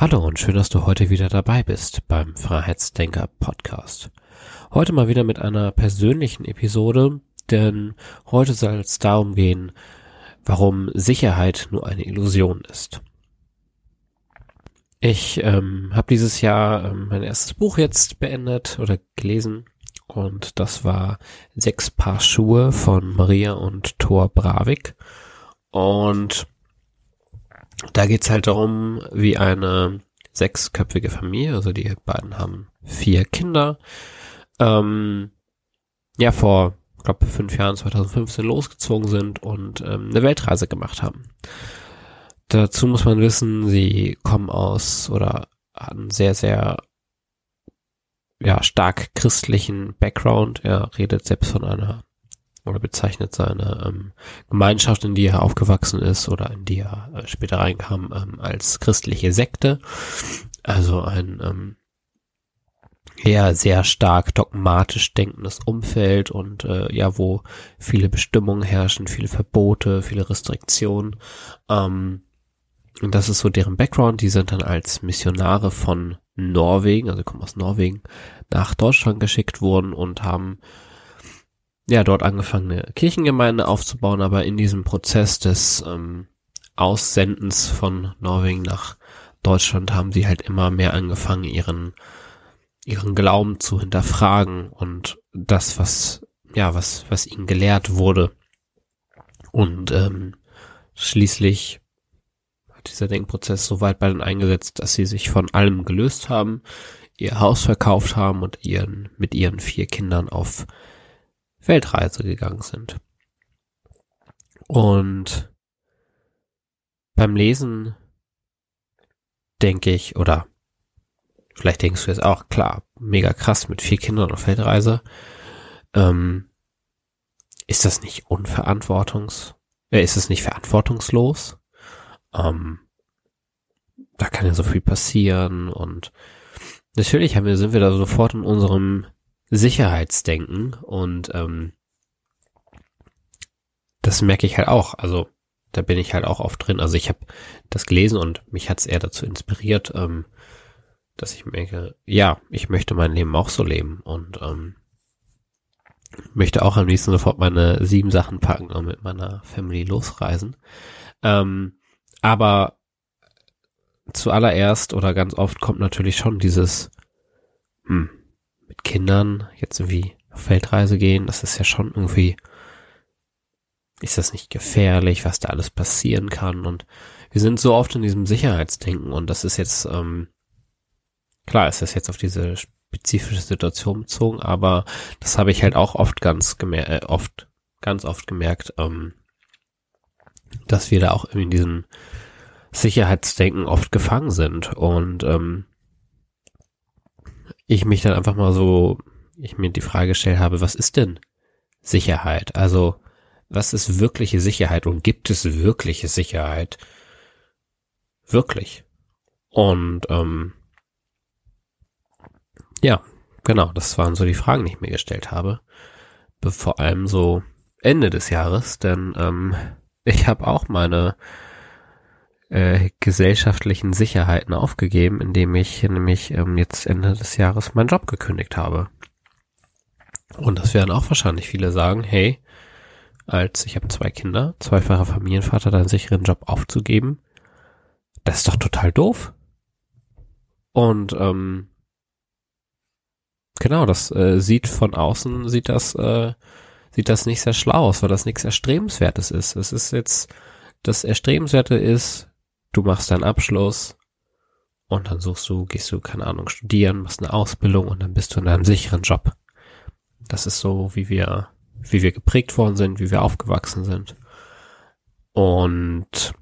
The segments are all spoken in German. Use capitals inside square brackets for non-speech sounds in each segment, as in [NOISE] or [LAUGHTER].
Hallo und schön, dass du heute wieder dabei bist beim Freiheitsdenker Podcast. Heute mal wieder mit einer persönlichen Episode, denn heute soll es darum gehen, warum Sicherheit nur eine Illusion ist. Ich ähm, habe dieses Jahr ähm, mein erstes Buch jetzt beendet oder gelesen und das war Sechs Paar Schuhe von Maria und Thor Bravik und da geht's halt darum, wie eine sechsköpfige Familie, also die beiden haben vier Kinder, ähm, ja, vor, ich glaube, fünf Jahren, 2015 losgezogen sind und ähm, eine Weltreise gemacht haben. Dazu muss man wissen, sie kommen aus oder hatten sehr, sehr ja, stark christlichen Background. Er redet selbst von einer oder bezeichnet seine ähm, Gemeinschaft, in die er aufgewachsen ist oder in die er äh, später reinkam, ähm, als christliche Sekte. Also ein ähm, eher sehr stark dogmatisch denkendes Umfeld und äh, ja, wo viele Bestimmungen herrschen, viele Verbote, viele Restriktionen. Ähm, und das ist so deren Background. Die sind dann als Missionare von Norwegen, also kommen aus Norwegen, nach Deutschland geschickt worden und haben ja, dort angefangen, eine Kirchengemeinde aufzubauen, aber in diesem Prozess des ähm, Aussendens von Norwegen nach Deutschland haben sie halt immer mehr angefangen, ihren, ihren Glauben zu hinterfragen und das, was, ja, was, was ihnen gelehrt wurde. Und ähm, schließlich hat dieser Denkprozess so weit bei ihnen eingesetzt, dass sie sich von allem gelöst haben, ihr Haus verkauft haben und ihren, mit ihren vier Kindern auf Weltreise gegangen sind. Und beim Lesen denke ich, oder vielleicht denkst du jetzt auch, klar, mega krass mit vier Kindern auf Weltreise. Ähm, ist das nicht unverantwortungs, äh, ist es nicht verantwortungslos? Ähm, da kann ja so viel passieren und natürlich haben wir, sind wir da sofort in unserem Sicherheitsdenken und ähm, das merke ich halt auch. Also da bin ich halt auch oft drin. Also ich habe das gelesen und mich hat es eher dazu inspiriert, ähm, dass ich merke, ja, ich möchte mein Leben auch so leben und ähm, möchte auch am liebsten sofort meine sieben Sachen packen und mit meiner Family losreisen. Ähm, aber zuallererst oder ganz oft kommt natürlich schon dieses, hm, mit Kindern jetzt irgendwie auf Weltreise gehen, das ist ja schon irgendwie, ist das nicht gefährlich, was da alles passieren kann? Und wir sind so oft in diesem Sicherheitsdenken und das ist jetzt, ähm, klar ist das jetzt auf diese spezifische Situation bezogen, aber das habe ich halt auch oft ganz gemerkt, äh, oft, ganz oft gemerkt, ähm, dass wir da auch in diesem Sicherheitsdenken oft gefangen sind. Und ähm, ich mich dann einfach mal so, ich mir die Frage gestellt habe, was ist denn Sicherheit? Also, was ist wirkliche Sicherheit und gibt es wirkliche Sicherheit? Wirklich. Und ähm, ja, genau, das waren so die Fragen, die ich mir gestellt habe. Vor allem so Ende des Jahres, denn ähm, [LAUGHS] ich habe auch meine äh, gesellschaftlichen Sicherheiten aufgegeben, indem ich nämlich ähm, jetzt Ende des Jahres meinen Job gekündigt habe. Und das werden auch wahrscheinlich viele sagen, hey, als ich habe zwei Kinder, zweifacher Familienvater, deinen sicheren Job aufzugeben, das ist doch total doof. Und ähm, genau, das äh, sieht von außen, sieht das, äh, sieht das nicht sehr schlau aus, weil das nichts Erstrebenswertes ist. Es ist jetzt, das Erstrebenswerte ist, du machst deinen Abschluss und dann suchst du, gehst du, keine Ahnung, studieren, machst eine Ausbildung und dann bist du in einem sicheren Job. Das ist so, wie wir, wie wir geprägt worden sind, wie wir aufgewachsen sind. Und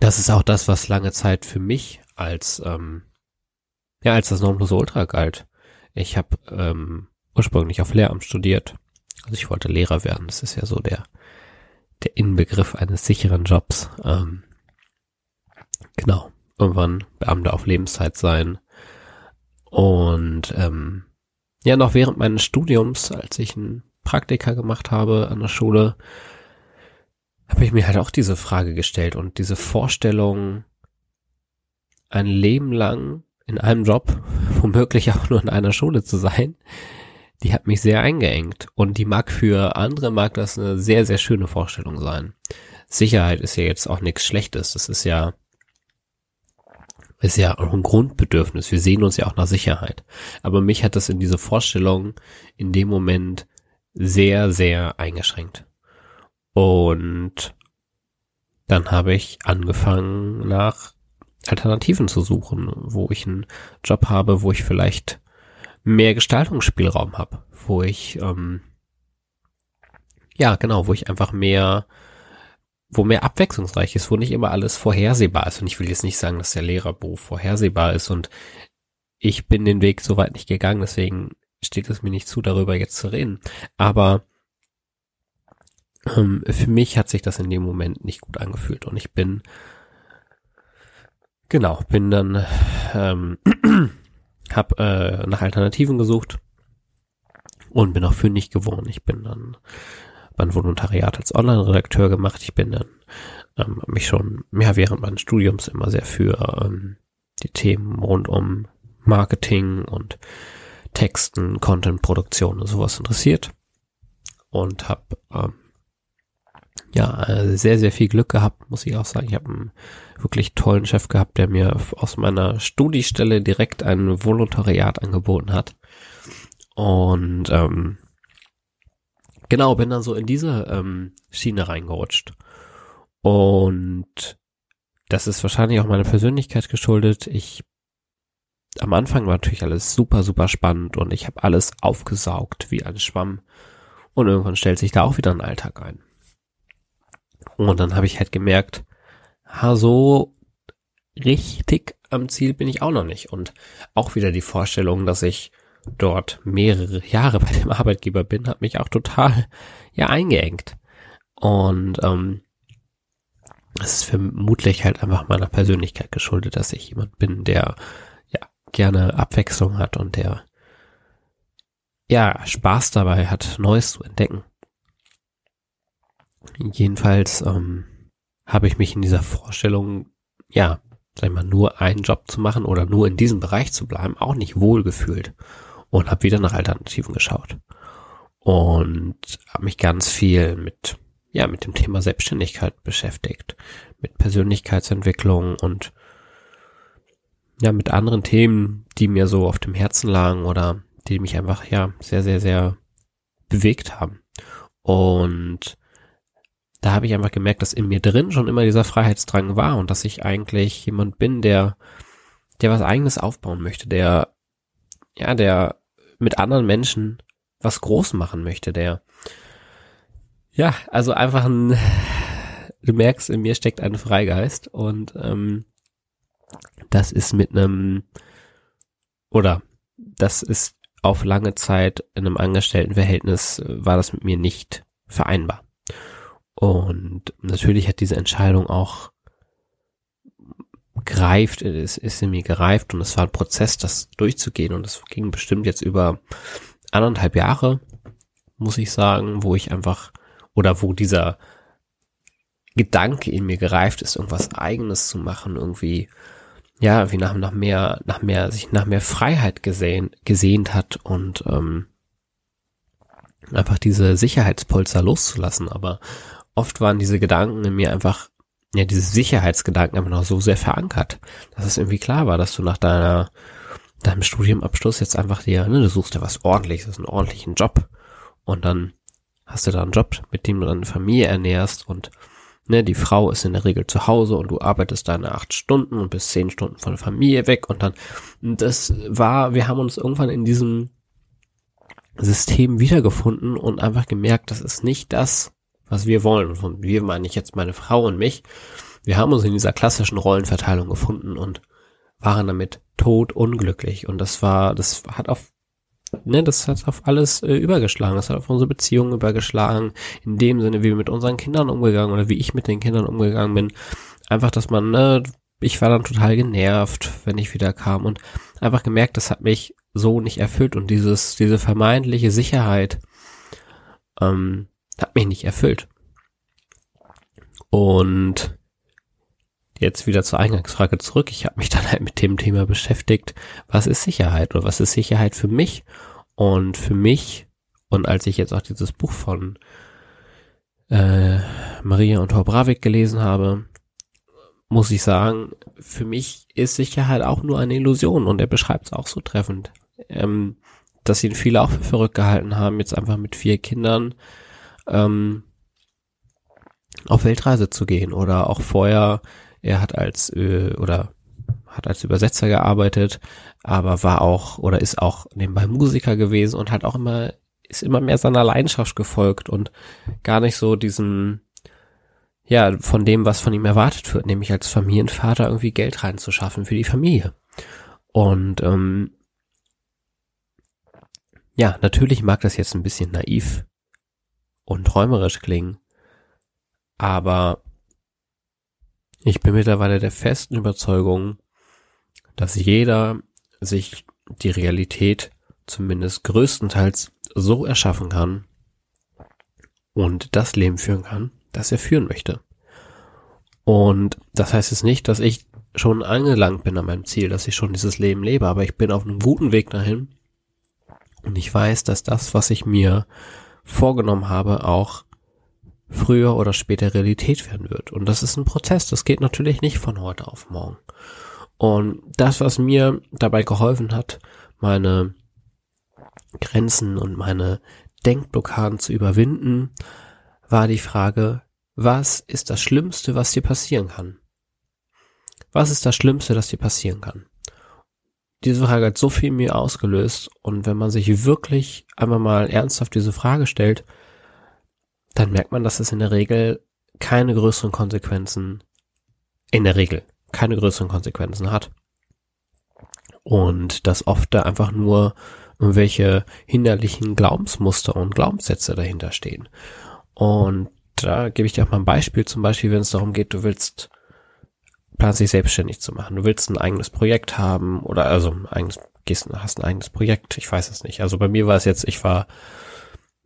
das ist auch das, was lange Zeit für mich als ähm, ja, als das Nonplusultra galt. Ich habe ähm, ursprünglich auf Lehramt studiert. Also ich wollte Lehrer werden. Das ist ja so der, der Inbegriff eines sicheren Jobs. Ähm, genau. Irgendwann Beamter auf Lebenszeit sein. Und ähm, ja, noch während meines Studiums, als ich ein Praktika gemacht habe an der Schule, habe ich mir halt auch diese Frage gestellt und diese Vorstellung, ein Leben lang in einem Job, [LAUGHS] womöglich auch nur in einer Schule zu sein, die hat mich sehr eingeengt. Und die mag für andere, mag das eine sehr, sehr schöne Vorstellung sein. Sicherheit ist ja jetzt auch nichts Schlechtes. Das ist ja, ist ja auch ein Grundbedürfnis. Wir sehen uns ja auch nach Sicherheit. Aber mich hat das in diese Vorstellung in dem Moment sehr, sehr eingeschränkt. Und dann habe ich angefangen nach Alternativen zu suchen, wo ich einen Job habe, wo ich vielleicht mehr Gestaltungsspielraum habe, wo ich ähm, ja genau, wo ich einfach mehr, wo mehr abwechslungsreich ist, wo nicht immer alles vorhersehbar ist. Und ich will jetzt nicht sagen, dass der Lehrerberuf vorhersehbar ist und ich bin den Weg soweit nicht gegangen, deswegen steht es mir nicht zu, darüber jetzt zu reden. Aber ähm, für mich hat sich das in dem Moment nicht gut angefühlt und ich bin Genau, bin dann, ähm, [CLEARS THROAT] hab äh, nach Alternativen gesucht und bin auch fündig geworden. Ich bin dann mein Volontariat als Online-Redakteur gemacht. Ich bin dann ähm, mich schon mehr während meines Studiums immer sehr für ähm, die Themen rund um Marketing und Texten, Content-Produktion und sowas interessiert und habe ähm, ja, äh, sehr, sehr viel Glück gehabt, muss ich auch sagen. Ich habe einen wirklich tollen Chef gehabt, der mir aus meiner Studiestelle direkt ein Volontariat angeboten hat. Und ähm, genau, bin dann so in diese ähm, Schiene reingerutscht. Und das ist wahrscheinlich auch meiner Persönlichkeit geschuldet. Ich am Anfang war natürlich alles super, super spannend und ich habe alles aufgesaugt wie ein Schwamm. Und irgendwann stellt sich da auch wieder ein Alltag ein. Und dann habe ich halt gemerkt, ha, so richtig am Ziel bin ich auch noch nicht. Und auch wieder die Vorstellung, dass ich dort mehrere Jahre bei dem Arbeitgeber bin, hat mich auch total ja eingeengt. Und ähm, es ist vermutlich halt einfach meiner Persönlichkeit geschuldet, dass ich jemand bin, der ja gerne Abwechslung hat und der ja Spaß dabei hat, Neues zu entdecken. Jedenfalls ähm, habe ich mich in dieser Vorstellung, ja, sag ich mal, nur einen Job zu machen oder nur in diesem Bereich zu bleiben, auch nicht wohl gefühlt und habe wieder nach Alternativen geschaut. Und habe mich ganz viel mit ja mit dem Thema Selbstständigkeit beschäftigt, mit Persönlichkeitsentwicklung und ja mit anderen Themen, die mir so auf dem Herzen lagen oder die mich einfach ja sehr sehr sehr bewegt haben. Und da habe ich einfach gemerkt, dass in mir drin schon immer dieser Freiheitsdrang war und dass ich eigentlich jemand bin, der, der was eigenes aufbauen möchte, der, ja, der mit anderen Menschen was groß machen möchte, der, ja, also einfach ein, du merkst, in mir steckt ein Freigeist und ähm, das ist mit einem, oder das ist auf lange Zeit in einem Angestelltenverhältnis, war das mit mir nicht vereinbar. Und natürlich hat diese Entscheidung auch greift, es ist in mir gereift und es war ein Prozess, das durchzugehen und es ging bestimmt jetzt über anderthalb Jahre, muss ich sagen, wo ich einfach oder wo dieser Gedanke in mir gereift ist, irgendwas eigenes zu machen, irgendwie, ja, wie nach, nach mehr, nach mehr, sich nach mehr Freiheit gesehen, gesehnt hat und ähm, einfach diese Sicherheitspolster loszulassen, aber oft waren diese Gedanken in mir einfach, ja, diese Sicherheitsgedanken einfach noch so sehr verankert, dass es irgendwie klar war, dass du nach deiner, deinem Studiumabschluss jetzt einfach dir, ne, du suchst dir was ordentliches, einen ordentlichen Job und dann hast du da einen Job, mit dem du deine Familie ernährst und ne, die Frau ist in der Regel zu Hause und du arbeitest deine acht Stunden und bist zehn Stunden von der Familie weg und dann, das war, wir haben uns irgendwann in diesem System wiedergefunden und einfach gemerkt, das ist nicht das, was wir wollen. Und von wir meine ich jetzt meine Frau und mich. Wir haben uns in dieser klassischen Rollenverteilung gefunden und waren damit tot unglücklich und das war, das hat auf ne, das hat auf alles äh, übergeschlagen. Das hat auf unsere Beziehungen übergeschlagen. In dem Sinne, wie wir mit unseren Kindern umgegangen oder wie ich mit den Kindern umgegangen bin. Einfach, dass man, ne, ich war dann total genervt, wenn ich wieder kam und einfach gemerkt, das hat mich so nicht erfüllt und dieses, diese vermeintliche Sicherheit ähm, hat mich nicht erfüllt. Und jetzt wieder zur Eingangsfrage zurück. Ich habe mich [LAUGHS] dann halt mit dem Thema beschäftigt, was ist Sicherheit oder was ist Sicherheit für mich? Und für mich, und als ich jetzt auch dieses Buch von äh, Maria und Thor Bravik gelesen habe, muss ich sagen, für mich ist Sicherheit auch nur eine Illusion und er beschreibt es auch so treffend. Ähm, dass ihn viele auch für verrückt gehalten haben, jetzt einfach mit vier Kindern ähm, auf Weltreise zu gehen oder auch vorher er hat als äh, oder hat als Übersetzer gearbeitet, aber war auch oder ist auch nebenbei Musiker gewesen und hat auch immer ist immer mehr seiner Leidenschaft gefolgt und gar nicht so diesen ja von dem, was von ihm erwartet wird, nämlich als Familienvater irgendwie Geld reinzuschaffen für die Familie. Und ähm, ja, natürlich mag das jetzt ein bisschen naiv und träumerisch klingen, aber ich bin mittlerweile der festen Überzeugung, dass jeder sich die Realität zumindest größtenteils so erschaffen kann und das Leben führen kann, das er führen möchte. Und das heißt jetzt nicht, dass ich schon angelangt bin an meinem Ziel, dass ich schon dieses Leben lebe, aber ich bin auf einem guten Weg dahin und ich weiß, dass das, was ich mir vorgenommen habe, auch früher oder später Realität werden wird. Und das ist ein Prozess. Das geht natürlich nicht von heute auf morgen. Und das, was mir dabei geholfen hat, meine Grenzen und meine Denkblockaden zu überwinden, war die Frage, was ist das Schlimmste, was dir passieren kann? Was ist das Schlimmste, das dir passieren kann? Diese Frage hat so viel in mir ausgelöst und wenn man sich wirklich einmal mal ernsthaft diese Frage stellt, dann merkt man, dass es in der Regel keine größeren Konsequenzen, in der Regel keine größeren Konsequenzen hat. Und dass oft da einfach nur irgendwelche hinderlichen Glaubensmuster und Glaubenssätze dahinter stehen. Und da gebe ich dir auch mal ein Beispiel, zum Beispiel, wenn es darum geht, du willst, planst dich selbstständig zu machen, du willst ein eigenes Projekt haben oder also ein eigenes, gehst, hast ein eigenes Projekt, ich weiß es nicht. Also bei mir war es jetzt, ich war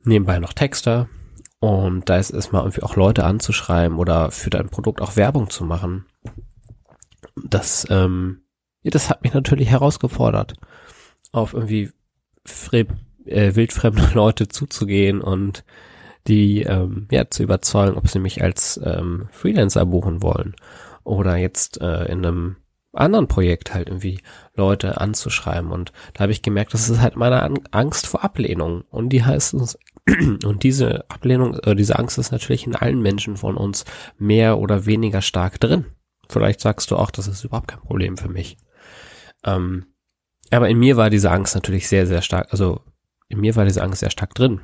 nebenbei noch Texter, und da ist es mal irgendwie auch Leute anzuschreiben oder für dein Produkt auch Werbung zu machen. Das, ähm, ja, das hat mich natürlich herausgefordert, auf irgendwie äh, wildfremde [LAUGHS] Leute zuzugehen und die ähm, ja zu überzeugen, ob sie mich als ähm, Freelancer buchen wollen oder jetzt äh, in einem anderen Projekt halt irgendwie Leute anzuschreiben und da habe ich gemerkt, das ist halt meine Angst vor Ablehnung und die heißt uns [CLEARS THROAT] und diese Ablehnung, äh, diese Angst ist natürlich in allen Menschen von uns mehr oder weniger stark drin. Vielleicht sagst du auch, das ist überhaupt kein Problem für mich. Ähm, aber in mir war diese Angst natürlich sehr, sehr stark, also in mir war diese Angst sehr stark drin.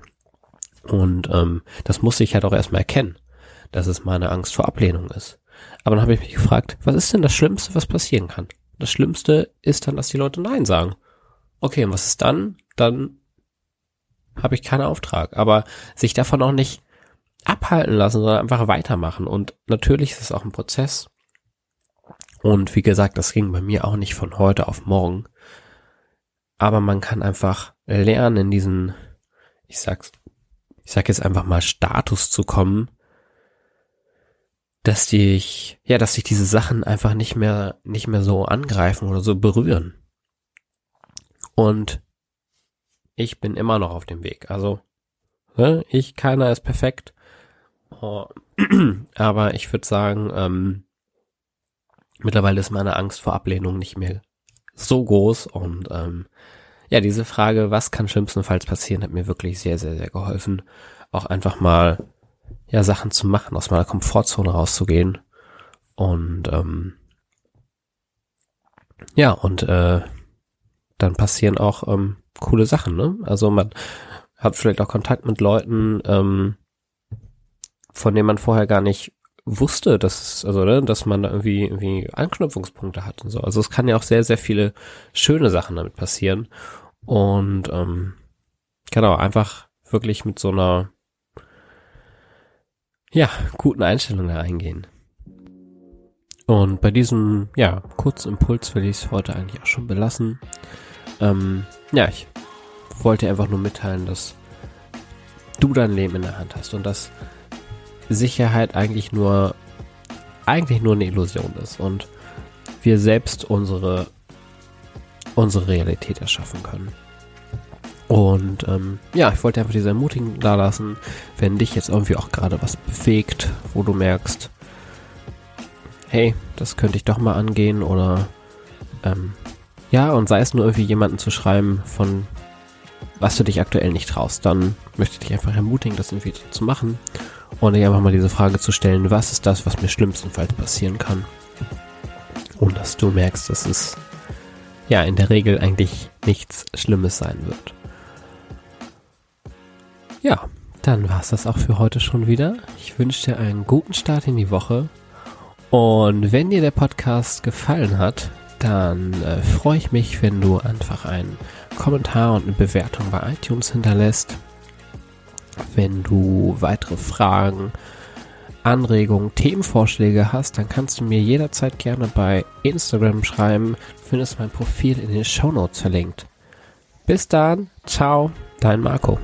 Und ähm, das musste ich halt auch erstmal erkennen, dass es meine Angst vor Ablehnung ist. Aber dann habe ich mich gefragt, was ist denn das Schlimmste, was passieren kann? Das Schlimmste ist dann, dass die Leute Nein sagen. Okay, und was ist dann? Dann habe ich keinen Auftrag. Aber sich davon auch nicht abhalten lassen, sondern einfach weitermachen. Und natürlich ist es auch ein Prozess. Und wie gesagt, das ging bei mir auch nicht von heute auf morgen. Aber man kann einfach lernen, in diesen, ich sag's, ich sag jetzt einfach mal Status zu kommen, dass dich, ja, dass sich diese Sachen einfach nicht mehr, nicht mehr so angreifen oder so berühren. Und ich bin immer noch auf dem Weg. Also, ne, ich, keiner ist perfekt. Oh, [CLEARS THROAT] aber ich würde sagen, ähm, mittlerweile ist meine Angst vor Ablehnung nicht mehr so groß und ähm, ja, diese Frage, was kann schlimmstenfalls passieren, hat mir wirklich sehr, sehr, sehr geholfen. Auch einfach mal ja Sachen zu machen, aus meiner Komfortzone rauszugehen und ähm, ja und äh, dann passieren auch ähm, coole Sachen, ne? Also man hat vielleicht auch Kontakt mit Leuten, ähm, von denen man vorher gar nicht wusste, dass also ne, dass man da irgendwie irgendwie Anknüpfungspunkte hat und so. Also es kann ja auch sehr sehr viele schöne Sachen damit passieren und ähm, genau einfach wirklich mit so einer ja guten Einstellung da eingehen. Und bei diesem ja kurzen Impuls will ich es heute eigentlich auch schon belassen. Ähm, ja, ich wollte einfach nur mitteilen, dass du dein Leben in der Hand hast und dass Sicherheit eigentlich nur eigentlich nur eine Illusion ist und wir selbst unsere unsere Realität erschaffen können. Und ähm, ja, ich wollte einfach diese Ermutigung da lassen, wenn dich jetzt irgendwie auch gerade was bewegt, wo du merkst, hey, das könnte ich doch mal angehen oder ähm, ja, und sei es nur irgendwie jemanden zu schreiben, von was du dich aktuell nicht traust, dann möchte ich dich einfach ermutigen, das irgendwie zu machen und dir einfach mal diese Frage zu stellen, was ist das, was mir schlimmstenfalls passieren kann? Und dass du merkst, dass es ja in der Regel eigentlich nichts Schlimmes sein wird. Ja, dann war es das auch für heute schon wieder. Ich wünsche dir einen guten Start in die Woche. Und wenn dir der Podcast gefallen hat, dann äh, freue ich mich, wenn du einfach einen Kommentar und eine Bewertung bei iTunes hinterlässt. Wenn du weitere Fragen, Anregungen, Themenvorschläge hast, dann kannst du mir jederzeit gerne bei Instagram schreiben. Du findest mein Profil in den Show Notes verlinkt. Bis dann, ciao, dein Marco.